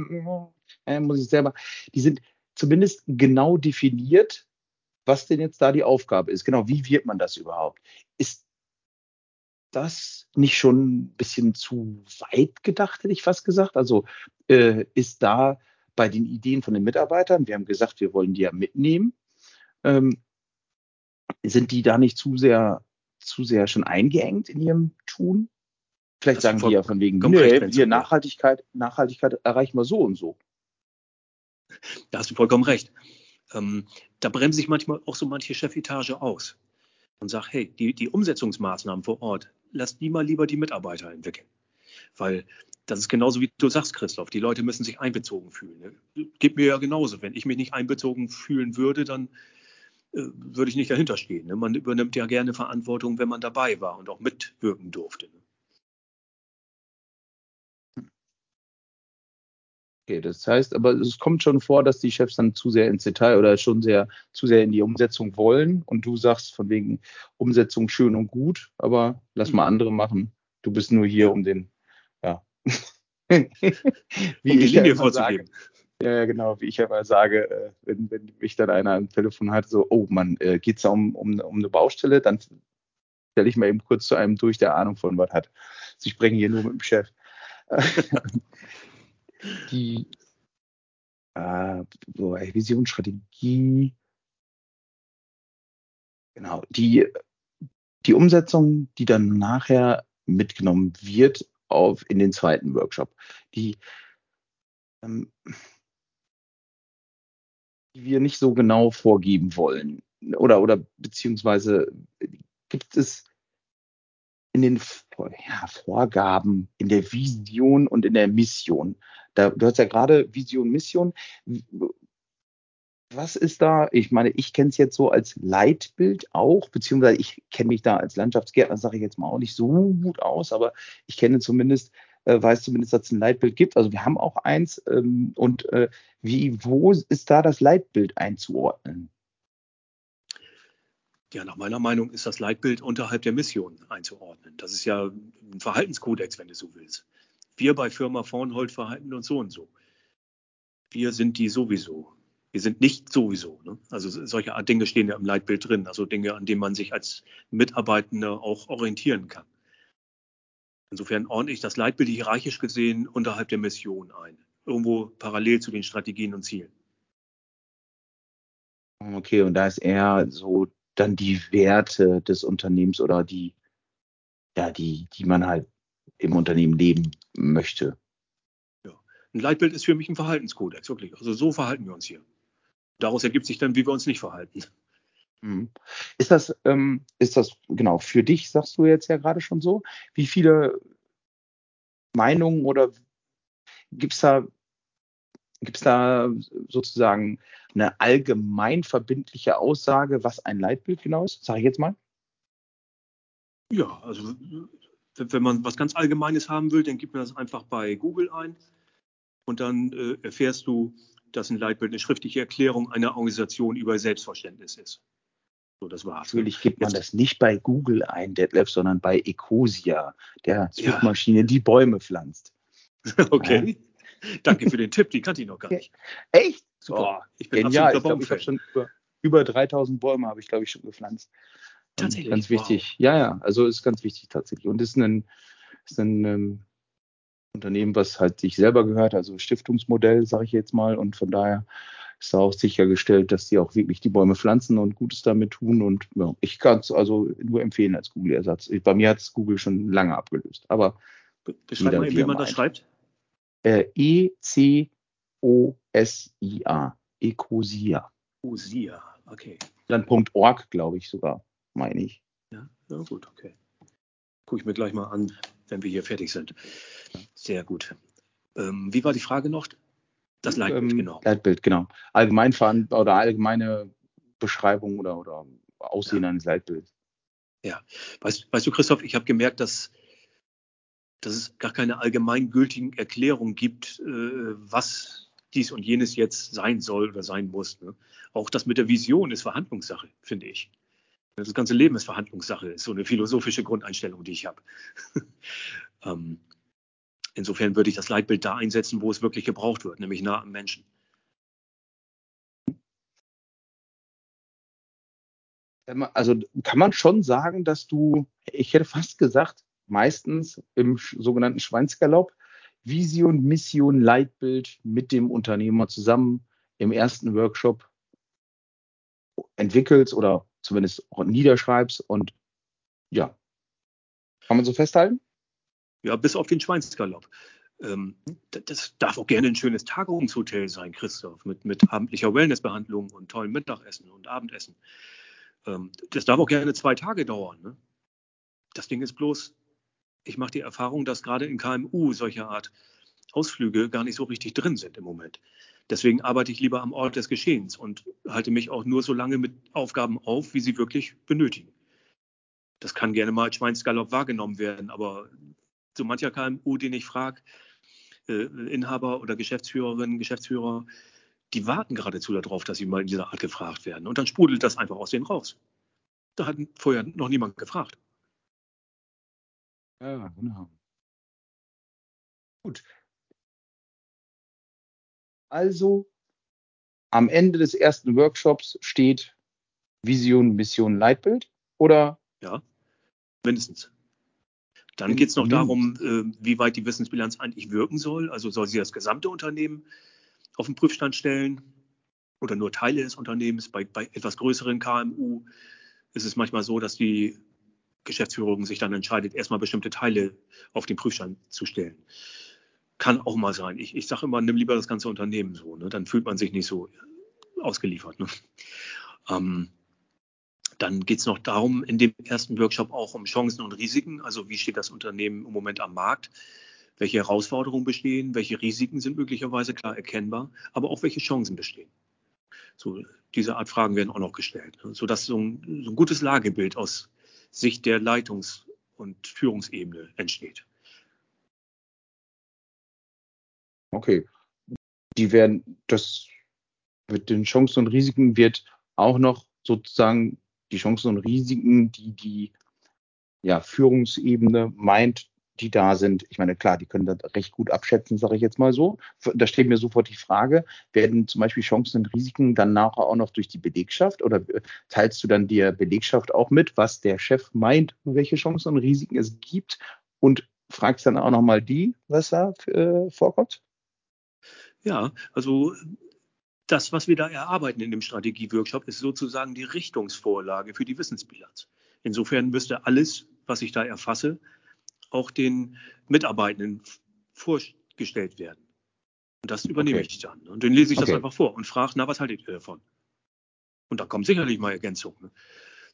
äh, muss ich selber, die sind zumindest genau definiert, was denn jetzt da die Aufgabe ist. Genau, wie wird man das überhaupt? Ist das nicht schon ein bisschen zu weit gedacht, hätte ich fast gesagt? Also äh, ist da bei den Ideen von den Mitarbeitern, wir haben gesagt, wir wollen die ja mitnehmen, ähm, sind die da nicht zu sehr, zu sehr schon eingeengt in ihrem Tun? Vielleicht das sagen die ja von wegen, nee, hier Nachhaltigkeit, Nachhaltigkeit erreichen wir so und so. Da hast du vollkommen recht. ähm, da bremse ich manchmal auch so manche Chefetage aus und sage, hey, die, die Umsetzungsmaßnahmen vor Ort, lass die mal lieber die Mitarbeiter entwickeln. Weil das ist genauso wie du sagst, Christoph, die Leute müssen sich einbezogen fühlen. Ne? Geht mir ja genauso. Wenn ich mich nicht einbezogen fühlen würde, dann äh, würde ich nicht dahinter stehen. Ne? Man übernimmt ja gerne Verantwortung, wenn man dabei war und auch mitwirken durfte. Ne? Okay, das heißt, aber es kommt schon vor, dass die Chefs dann zu sehr ins Detail oder schon sehr zu sehr in die Umsetzung wollen und du sagst von wegen Umsetzung schön und gut, aber lass mal andere machen. Du bist nur hier, um den, ja, wie um die Linie vorzugeben. Ja, genau, wie ich aber sage, äh, wenn, wenn mich dann einer am Telefon hat, so, oh man, äh, geht es da um, um, um eine Baustelle, dann stelle ich mal eben kurz zu einem durch, der Ahnung von was hat. Sie sprechen hier nur mit dem Chef. die äh, Vision, Strategie, genau, die, die Umsetzung, die dann nachher mitgenommen wird auf in den zweiten Workshop, die, ähm, die wir nicht so genau vorgeben wollen oder oder beziehungsweise gibt es in den ja, Vorgaben, in der Vision und in der Mission. Da, du hast ja gerade Vision, Mission. Was ist da? Ich meine, ich kenne es jetzt so als Leitbild auch, beziehungsweise ich kenne mich da als Landschaftsgärtner, sage ich jetzt mal auch nicht so gut aus, aber ich kenne zumindest, äh, weiß zumindest, dass es ein Leitbild gibt. Also wir haben auch eins. Ähm, und äh, wie, wo ist da das Leitbild einzuordnen? Ja, nach meiner Meinung ist das Leitbild unterhalb der Mission einzuordnen. Das ist ja ein Verhaltenskodex, wenn du so willst. Wir bei Firma Vornhold verhalten uns so und so. Wir sind die sowieso. Wir sind nicht sowieso. Ne? Also solche Art Dinge stehen ja im Leitbild drin. Also Dinge, an denen man sich als Mitarbeitender auch orientieren kann. Insofern ordne ich das Leitbild hierarchisch gesehen unterhalb der Mission ein. Irgendwo parallel zu den Strategien und Zielen. Okay, und da ist eher so dann die Werte des Unternehmens oder die, ja, die, die man halt im Unternehmen leben möchte. Ja. Ein Leitbild ist für mich ein Verhaltenskodex, wirklich. Also so verhalten wir uns hier. Daraus ergibt sich dann, wie wir uns nicht verhalten. Mhm. Ist das, ähm, ist das, genau, für dich sagst du jetzt ja gerade schon so, wie viele Meinungen oder gibt es da Gibt es da sozusagen eine allgemein verbindliche Aussage, was ein Leitbild genau ist? Sage ich jetzt mal. Ja, also wenn man was ganz Allgemeines haben will, dann gibt man das einfach bei Google ein und dann äh, erfährst du, dass ein Leitbild eine schriftliche Erklärung einer Organisation über Selbstverständnis ist. So, das war's. Natürlich gibt man das nicht bei Google ein, Detlef, sondern bei Ecosia, der Suchmaschine, ja. die Bäume pflanzt. Okay. Ja. Danke für den Tipp, die kannte ich noch gar nicht. Echt? Super. Oh, ich bin genial. Ich glaube, ich habe schon über, über 3000 Bäume habe ich glaube ich schon gepflanzt. Tatsächlich. ganz wichtig. Wow. Ja, ja. Also ist ganz wichtig tatsächlich. Und ist ein, ist ein ähm, Unternehmen, was halt sich selber gehört, also Stiftungsmodell, sage ich jetzt mal. Und von daher ist da auch sichergestellt, dass die auch wirklich die Bäume pflanzen und Gutes damit tun. Und ja, ich kann es also nur empfehlen als Google-Ersatz. Bei mir hat es Google schon lange abgelöst. Aber beschreib mal, wie man das schreibt. Äh, E-C-O-S-I-A. Ecosia. Ecosia, okay. Dann .org, glaube ich sogar, meine ich. Ja, ja gut, okay. Gucke ich mir gleich mal an, wenn wir hier fertig sind. Sehr gut. Ähm, wie war die Frage noch? Das Leitbild, ähm, genau. Leitbild, genau. Allgemein oder allgemeine Beschreibung oder, oder Aussehen ja. eines Leitbilds. Ja, weißt, weißt du, Christoph, ich habe gemerkt, dass dass es gar keine allgemeingültigen Erklärungen gibt, äh, was dies und jenes jetzt sein soll oder sein muss. Ne? Auch das mit der Vision ist Verhandlungssache, finde ich. Das ganze Leben ist Verhandlungssache, ist so eine philosophische Grundeinstellung, die ich habe. ähm, insofern würde ich das Leitbild da einsetzen, wo es wirklich gebraucht wird, nämlich nah am Menschen. Also kann man schon sagen, dass du, ich hätte fast gesagt, meistens im sogenannten Schweinsgalopp Vision, Mission, Leitbild mit dem Unternehmer zusammen im ersten Workshop entwickelst oder zumindest niederschreibst und ja, kann man so festhalten? Ja, bis auf den Schweinsgalopp. Ähm, das darf auch gerne ein schönes Tagungshotel sein, Christoph, mit, mit abendlicher Wellnessbehandlung und tollem Mittagessen und Abendessen. Ähm, das darf auch gerne zwei Tage dauern. Ne? Das Ding ist bloß, ich mache die Erfahrung, dass gerade in KMU solche Art Ausflüge gar nicht so richtig drin sind im Moment. Deswegen arbeite ich lieber am Ort des Geschehens und halte mich auch nur so lange mit Aufgaben auf, wie sie wirklich benötigen. Das kann gerne mal als Schweinsgalopp wahrgenommen werden, aber so mancher KMU, den ich frage, äh, Inhaber oder Geschäftsführerinnen, Geschäftsführer, die warten geradezu darauf, dass sie mal in dieser Art gefragt werden. Und dann sprudelt das einfach aus denen raus. Da hat vorher noch niemand gefragt. Ja, genau. Gut. Also, am Ende des ersten Workshops steht Vision, Mission, Leitbild oder? Ja, mindestens. Dann geht es noch darum, äh, wie weit die Wissensbilanz eigentlich wirken soll. Also soll sie das gesamte Unternehmen auf den Prüfstand stellen oder nur Teile des Unternehmens. Bei, bei etwas größeren KMU ist es manchmal so, dass die Geschäftsführung sich dann entscheidet, erstmal bestimmte Teile auf den Prüfstand zu stellen. Kann auch mal sein. Ich, ich sage immer, nimm lieber das ganze Unternehmen so. Ne? Dann fühlt man sich nicht so ausgeliefert. Ne? Ähm, dann geht es noch darum, in dem ersten Workshop auch um Chancen und Risiken. Also wie steht das Unternehmen im Moment am Markt? Welche Herausforderungen bestehen? Welche Risiken sind möglicherweise klar erkennbar? Aber auch welche Chancen bestehen? So, diese Art Fragen werden auch noch gestellt, ne? sodass so ein, so ein gutes Lagebild aus Sicht der Leitungs- und Führungsebene entsteht. Okay. Die werden, das mit den Chancen und Risiken wird auch noch sozusagen die Chancen und Risiken, die die ja, Führungsebene meint, die da sind. Ich meine, klar, die können das recht gut abschätzen, sage ich jetzt mal so. Da steht mir sofort die Frage, werden zum Beispiel Chancen und Risiken dann nachher auch noch durch die Belegschaft oder teilst du dann der Belegschaft auch mit, was der Chef meint, welche Chancen und Risiken es gibt und fragst dann auch nochmal die, was da äh, vorkommt? Ja, also das, was wir da erarbeiten in dem Strategieworkshop, ist sozusagen die Richtungsvorlage für die Wissensbilanz. Insofern müsste alles, was ich da erfasse, auch den Mitarbeitenden vorgestellt werden. Und das übernehme okay. ich dann. Und dann lese ich okay. das einfach vor und frage, na, was haltet ihr davon? Und da kommt sicherlich mal Ergänzung. Ne?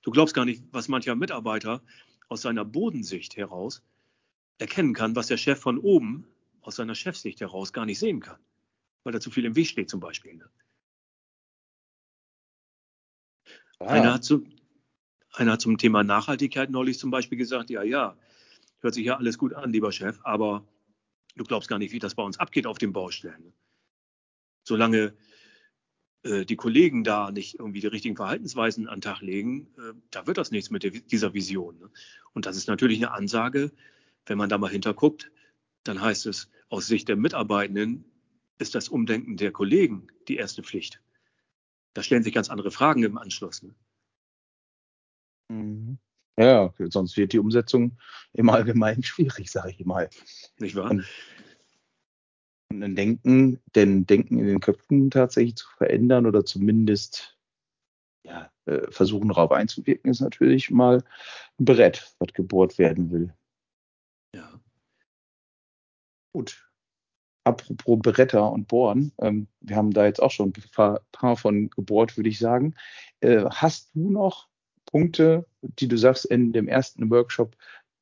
Du glaubst gar nicht, was mancher Mitarbeiter aus seiner Bodensicht heraus erkennen kann, was der Chef von oben aus seiner Chefsicht heraus gar nicht sehen kann weil da zu viel im Weg steht zum Beispiel. Ne? Ah. Einer, hat zu, einer hat zum Thema Nachhaltigkeit neulich zum Beispiel gesagt, ja, ja, hört sich ja alles gut an, lieber Chef, aber du glaubst gar nicht, wie das bei uns abgeht auf den Baustellen. Ne? Solange äh, die Kollegen da nicht irgendwie die richtigen Verhaltensweisen an den Tag legen, äh, da wird das nichts mit der, dieser Vision. Ne? Und das ist natürlich eine Ansage, wenn man da mal hinterguckt, dann heißt es aus Sicht der Mitarbeitenden, ist das Umdenken der Kollegen die erste Pflicht. Da stellen sich ganz andere Fragen im Anschluss. Ne? Mhm. Ja, sonst wird die Umsetzung im Allgemeinen schwierig, sage ich mal. Nicht wahr? Und, und ein Denken, denn Denken in den Köpfen tatsächlich zu verändern oder zumindest ja, äh, versuchen darauf einzuwirken, ist natürlich mal ein Brett, was gebohrt werden will. Ja. Gut, apropos Bretter und Bohren, ähm, wir haben da jetzt auch schon ein paar, paar von gebohrt, würde ich sagen. Äh, hast du noch Punkte, die du sagst in dem ersten Workshop,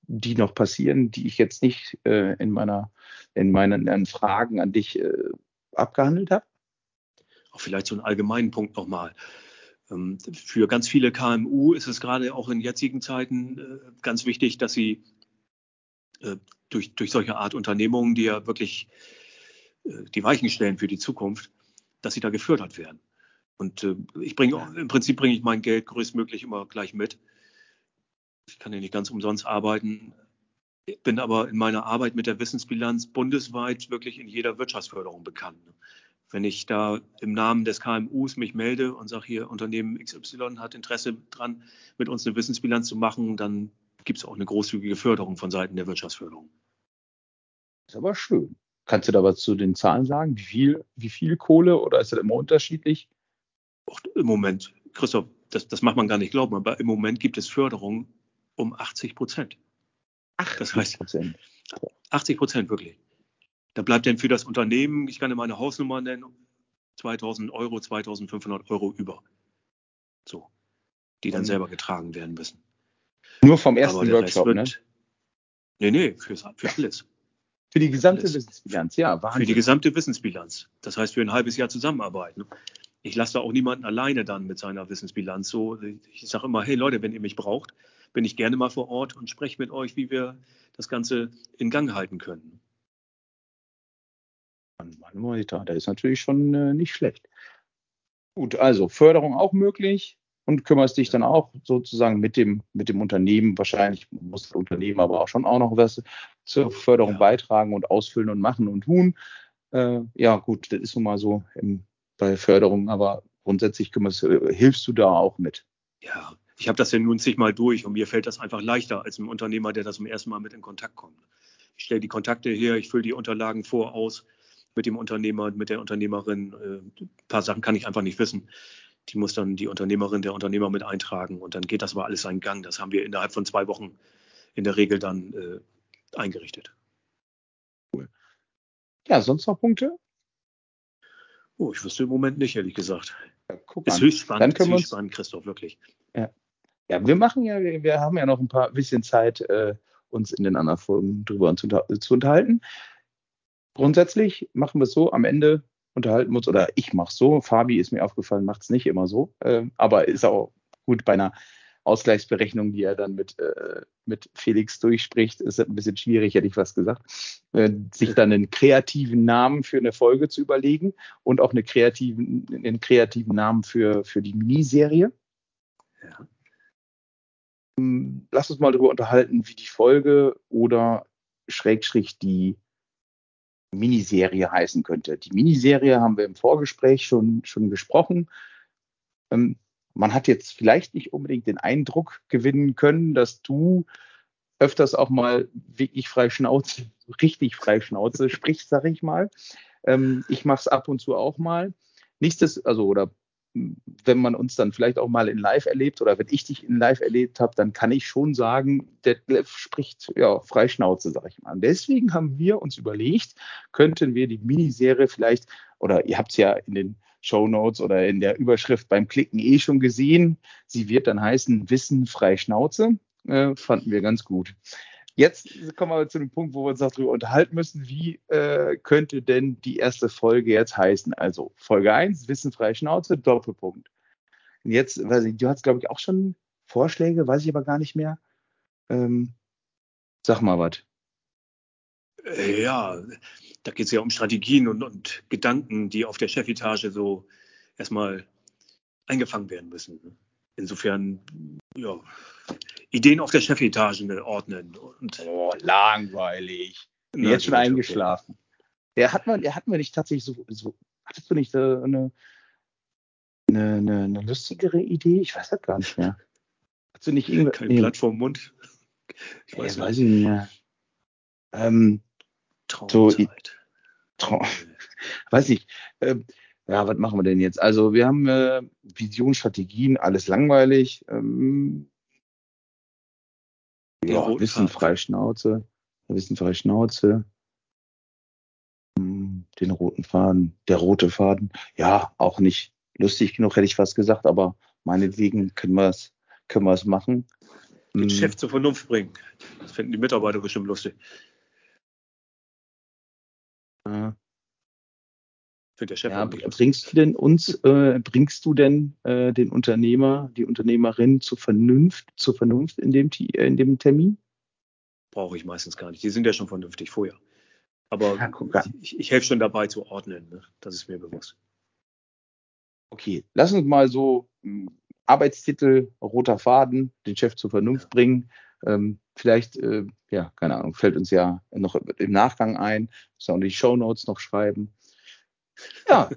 die noch passieren, die ich jetzt nicht äh, in meiner in meinen in Fragen an dich äh, abgehandelt habe? Auch vielleicht so einen allgemeinen Punkt nochmal. Ähm, für ganz viele KMU ist es gerade auch in jetzigen Zeiten äh, ganz wichtig, dass sie äh, durch, durch solche Art Unternehmungen, die ja wirklich die Weichen stellen für die Zukunft, dass sie da gefördert werden. Und äh, ich bringe im Prinzip bringe ich mein Geld größtmöglich immer gleich mit. Ich kann ja nicht ganz umsonst arbeiten, bin aber in meiner Arbeit mit der Wissensbilanz bundesweit wirklich in jeder Wirtschaftsförderung bekannt. Wenn ich da im Namen des KMUs mich melde und sage, hier Unternehmen XY hat Interesse dran, mit uns eine Wissensbilanz zu machen, dann gibt es auch eine großzügige Förderung von Seiten der Wirtschaftsförderung. Das ist aber schön. Kannst du da was zu den Zahlen sagen? Wie viel, wie viel Kohle oder ist das immer unterschiedlich? Och, Im Moment, Christoph, das, das macht man gar nicht glauben, aber im Moment gibt es Förderung um 80 Prozent. 80 Prozent. 80 Prozent wirklich. Da bleibt dann für das Unternehmen, ich kann dir meine Hausnummer nennen, 2000 Euro, 2500 Euro über. So. Die dann selber getragen werden müssen. Nur vom ersten Workshop, wird, ne? Nee, nee, für, für alles. Für die gesamte alles. Wissensbilanz, ja, Wahnsinn. Für die gesamte Wissensbilanz. Das heißt, für ein halbes Jahr zusammenarbeiten. Ich lasse da auch niemanden alleine dann mit seiner Wissensbilanz. So, ich sage immer, hey Leute, wenn ihr mich braucht, bin ich gerne mal vor Ort und spreche mit euch, wie wir das Ganze in Gang halten können. Mann, Monitor, der ist natürlich schon äh, nicht schlecht. Gut, also Förderung auch möglich und kümmerst dich dann auch sozusagen mit dem, mit dem Unternehmen. Wahrscheinlich muss das Unternehmen aber auch schon auch noch was zur Förderung ja. beitragen und ausfüllen und machen und tun. Äh, ja, gut, das ist nun mal so im, bei Förderung, aber grundsätzlich kümmerst, äh, hilfst du da auch mit. Ja, ich habe das ja nun zigmal durch und mir fällt das einfach leichter als ein Unternehmer, der das zum ersten Mal mit in Kontakt kommt. Ich stelle die Kontakte her, ich fülle die Unterlagen vor, aus mit dem Unternehmer, mit der Unternehmerin. Äh, ein paar Sachen kann ich einfach nicht wissen die muss dann die Unternehmerin, der Unternehmer mit eintragen und dann geht das aber alles seinen Gang. Das haben wir innerhalb von zwei Wochen in der Regel dann äh, eingerichtet. Cool. Ja, sonst noch Punkte? Oh, ich wüsste im Moment nicht, ehrlich gesagt. Ja, guck ist höchst spannend, dann können ist höchst spannend, Christoph, wirklich. Ja. ja, wir machen ja, wir, wir haben ja noch ein paar bisschen Zeit, äh, uns in den anderen Folgen drüber zu, zu unterhalten. Grundsätzlich machen wir es so, am Ende unterhalten muss. Oder ich mache so. Fabi ist mir aufgefallen, macht es nicht immer so. Äh, aber ist auch gut bei einer Ausgleichsberechnung, die er dann mit, äh, mit Felix durchspricht, ist ein bisschen schwierig, hätte ich was gesagt, äh, sich dann einen kreativen Namen für eine Folge zu überlegen und auch eine kreativen, einen kreativen Namen für, für die Miniserie. Ja. Hm, lass uns mal darüber unterhalten, wie die Folge oder Schrägstrich die Miniserie heißen könnte. Die Miniserie haben wir im Vorgespräch schon, schon gesprochen. Ähm, man hat jetzt vielleicht nicht unbedingt den Eindruck gewinnen können, dass du öfters auch mal wirklich frei Schnauze, richtig frei Schnauze sprichst, sag ich mal. Ähm, ich mache es ab und zu auch mal. Nichtsdestotrotz, also oder wenn man uns dann vielleicht auch mal in Live erlebt oder wenn ich dich in Live erlebt habe, dann kann ich schon sagen, Detlef spricht ja frei Schnauze, sag ich mal. Und deswegen haben wir uns überlegt, könnten wir die Miniserie vielleicht, oder ihr habt es ja in den Show Notes oder in der Überschrift beim Klicken eh schon gesehen, sie wird dann heißen Wissen frei Schnauze. Äh, fanden wir ganz gut. Jetzt kommen wir zu dem Punkt, wo wir uns darüber unterhalten müssen, wie äh, könnte denn die erste Folge jetzt heißen? Also Folge 1, Wissenfreie Schnauze, Doppelpunkt. Und jetzt, weiß ich, du hast, glaube ich, auch schon Vorschläge, weiß ich aber gar nicht mehr. Ähm, sag mal was. Äh, ja, da geht es ja um Strategien und, und Gedanken, die auf der Chefetage so erstmal eingefangen werden müssen. Insofern, ja, Ideen auf der Chefetage ordnen. Und oh, langweilig. Na, jetzt schon eingeschlafen. Okay. Der hat man, der hat man nicht tatsächlich so, so hattest du nicht äh, eine, eine, eine, eine, lustigere Idee? Ich weiß das gar nicht mehr. Hast du nicht irgendwie. Kein nee. Blatt vorm Mund. Ich weiß, ja, weiß ich nicht mehr. Ähm, Traumzeit. So, Traum, weiß ich. Ähm, ja, was machen wir denn jetzt? Also wir haben äh, Vision, Strategien, alles langweilig. Ähm, ja, Wissen frei Schnauze. Wissen frei Schnauze. Hm, den roten Faden. Der rote Faden. Ja, auch nicht lustig genug, hätte ich fast gesagt, aber meinetwegen können wir es können wir es machen. Den hm. Chef zur Vernunft bringen. Das finden die Mitarbeiter bestimmt lustig. Ja. Für der Chef ja, bringst du denn uns, äh, bringst du denn äh, den Unternehmer, die Unternehmerin zur Vernunft, zur Vernunft in dem, äh, in dem Termin? Brauche ich meistens gar nicht. Die sind ja schon vernünftig vorher. Aber ja, ich, ich helfe schon dabei zu ordnen. Ne? Das ist mir bewusst. Okay, lass uns mal so hm, Arbeitstitel, roter Faden, den Chef zur Vernunft bringen. Ähm, vielleicht, äh, ja, keine Ahnung, fällt uns ja noch im Nachgang ein. Müssen auch die Show Notes noch schreiben. Ja,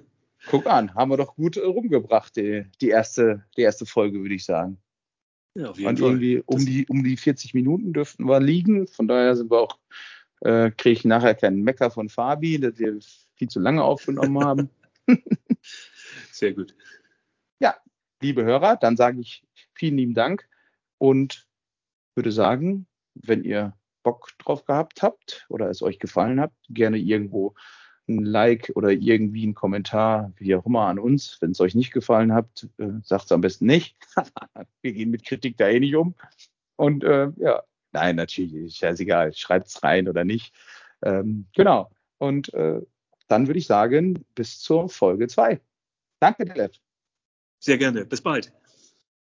guck an, haben wir doch gut äh, rumgebracht, die, die, erste, die erste Folge, würde ich sagen. Ja, auf jeden Und Fall. irgendwie um die, um die 40 Minuten dürften wir liegen. Von daher sind wir auch, äh, kriege ich nachher keinen Mecker von Fabi, dass wir viel zu lange aufgenommen haben. Sehr gut. Ja, liebe Hörer, dann sage ich vielen lieben Dank und würde sagen, wenn ihr Bock drauf gehabt habt oder es euch gefallen hat, gerne irgendwo ein Like oder irgendwie ein Kommentar, wie auch immer, an uns. Wenn es euch nicht gefallen hat, äh, sagt es am besten nicht. Wir gehen mit Kritik da eh nicht um. Und äh, ja, nein, natürlich, scheißegal, schreibt es rein oder nicht. Ähm, genau. Und äh, dann würde ich sagen, bis zur Folge 2. Danke, Delef. Sehr gerne. Bis bald.